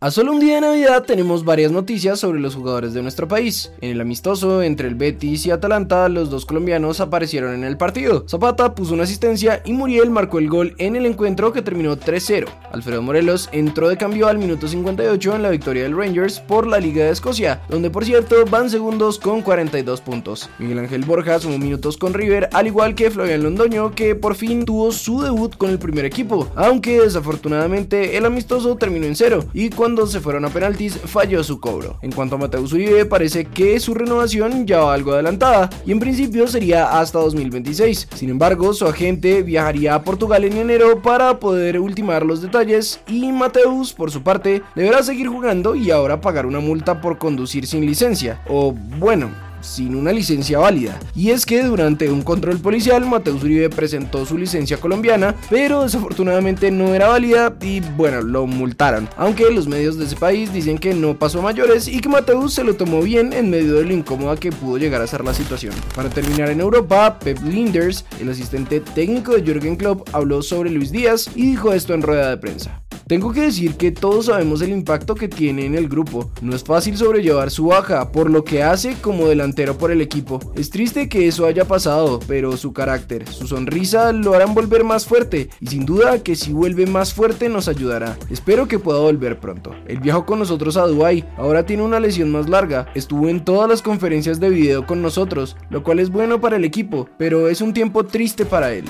A solo un día de Navidad tenemos varias noticias sobre los jugadores de nuestro país. En el amistoso entre el Betis y Atalanta, los dos colombianos aparecieron en el partido. Zapata puso una asistencia y Muriel marcó el gol en el encuentro que terminó 3-0. Alfredo Morelos entró de cambio al minuto 58 en la victoria del Rangers por la Liga de Escocia, donde por cierto van segundos con 42 puntos. Miguel Ángel Borja sumó minutos con River, al igual que Florian Londoño, que por fin tuvo su debut con el primer equipo, aunque desafortunadamente el amistoso terminó en cero y cuando se fueron a penaltis falló su cobro. En cuanto a Mateus Uribe, parece que su renovación ya va algo adelantada y en principio sería hasta 2026. Sin embargo, su agente viajaría a Portugal en enero para poder ultimar los detalles y Mateus, por su parte, deberá seguir jugando y ahora pagar una multa por conducir sin licencia. O bueno, sin una licencia válida. Y es que durante un control policial, Mateus Uribe presentó su licencia colombiana, pero desafortunadamente no era válida y bueno, lo multaron. Aunque los medios de ese país dicen que no pasó a mayores y que Mateus se lo tomó bien en medio de lo incómoda que pudo llegar a ser la situación. Para terminar en Europa, Pep Linders, el asistente técnico de Jürgen Klopp, habló sobre Luis Díaz y dijo esto en rueda de prensa. Tengo que decir que todos sabemos el impacto que tiene en el grupo. No es fácil sobrellevar su baja por lo que hace como delantero por el equipo. Es triste que eso haya pasado, pero su carácter, su sonrisa lo harán volver más fuerte y sin duda que si vuelve más fuerte nos ayudará. Espero que pueda volver pronto. Él viajó con nosotros a Dubai, ahora tiene una lesión más larga. Estuvo en todas las conferencias de video con nosotros, lo cual es bueno para el equipo, pero es un tiempo triste para él.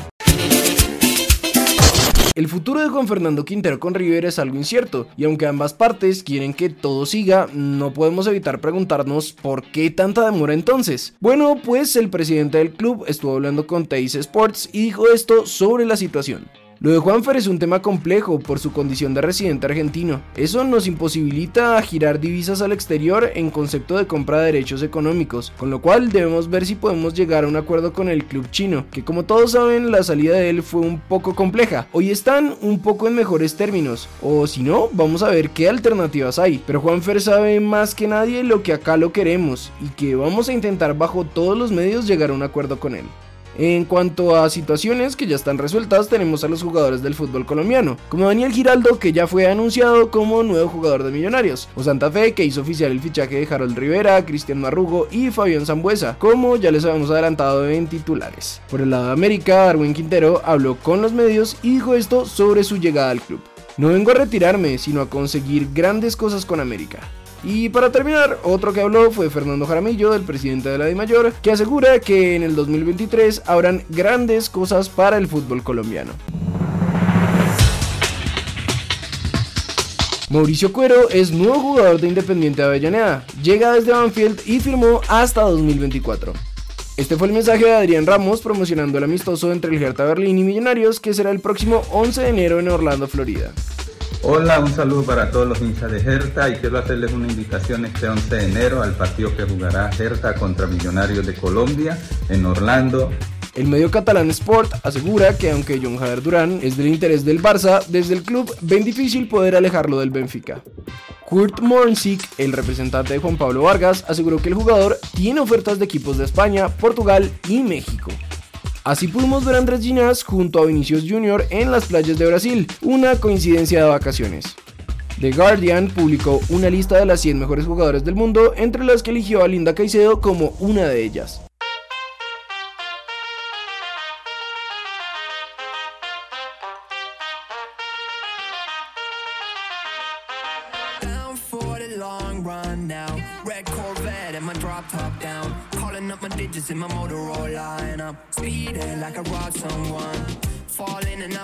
El futuro de Juan Fernando Quintero con River es algo incierto, y aunque ambas partes quieren que todo siga, no podemos evitar preguntarnos por qué tanta demora entonces. Bueno, pues el presidente del club estuvo hablando con Teis Sports y dijo esto sobre la situación. Lo de Juanfer es un tema complejo por su condición de residente argentino. Eso nos imposibilita girar divisas al exterior en concepto de compra de derechos económicos, con lo cual debemos ver si podemos llegar a un acuerdo con el club chino, que como todos saben la salida de él fue un poco compleja. Hoy están un poco en mejores términos, o si no, vamos a ver qué alternativas hay. Pero Juanfer sabe más que nadie lo que acá lo queremos y que vamos a intentar bajo todos los medios llegar a un acuerdo con él. En cuanto a situaciones que ya están resueltas, tenemos a los jugadores del fútbol colombiano, como Daniel Giraldo, que ya fue anunciado como nuevo jugador de Millonarios, o Santa Fe, que hizo oficial el fichaje de Harold Rivera, Cristian Marrugo y Fabián Zambuesa, como ya les habíamos adelantado en titulares. Por el lado de América, Darwin Quintero habló con los medios y dijo esto sobre su llegada al club. No vengo a retirarme, sino a conseguir grandes cosas con América. Y para terminar, otro que habló fue Fernando Jaramillo, el presidente de la DIMAYOR, que asegura que en el 2023 habrán grandes cosas para el fútbol colombiano. Mauricio Cuero es nuevo jugador de Independiente de Avellaneda, llega desde Banfield y firmó hasta 2024. Este fue el mensaje de Adrián Ramos promocionando el amistoso entre el Hertha Berlín y Millonarios que será el próximo 11 de enero en Orlando, Florida. Hola, un saludo para todos los hinchas de Hertha y quiero hacerles una invitación este 11 de enero al partido que jugará Hertha contra Millonarios de Colombia en Orlando. El medio catalán Sport asegura que aunque John Javier Durán es del interés del Barça, desde el club ven difícil poder alejarlo del Benfica. Kurt Mornsik, el representante de Juan Pablo Vargas, aseguró que el jugador tiene ofertas de equipos de España, Portugal y México. Así pudimos ver a Andrés Ginás junto a Vinicius Jr. en las playas de Brasil, una coincidencia de vacaciones. The Guardian publicó una lista de las 100 mejores jugadores del mundo, entre las que eligió a Linda Caicedo como una de ellas. Up my digits in my Motorola And I'm speeding like I robbed someone. Falling and I'm